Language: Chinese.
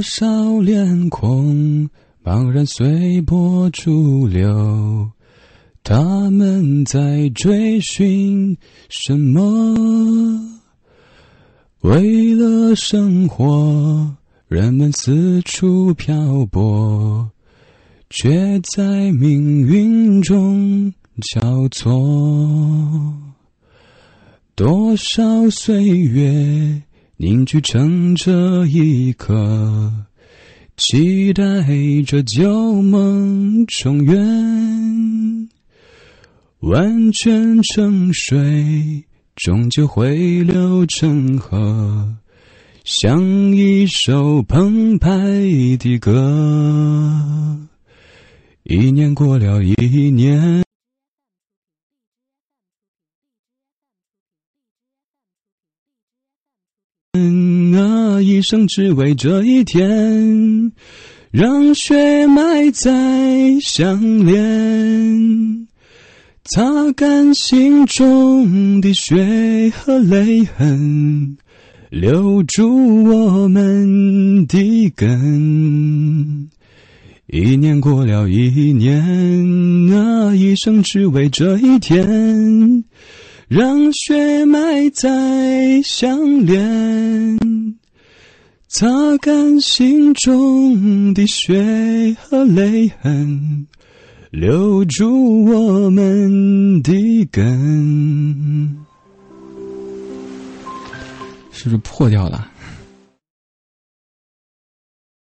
多少脸孔茫然随波逐流，他们在追寻什么？为了生活，人们四处漂泊，却在命运中交错。多少岁月？凝聚成这一刻，期待着旧梦重圆。万泉成水，终究会流成河，像一首澎湃的歌。一年过了一年。啊！一生只为这一天，让血脉再相连，擦干心中的血和泪痕，留住我们的根。一年过了一年，啊！一生只为这一天。让血脉再相连，擦干心中的血和泪痕，留住我们的根。是不是破掉了？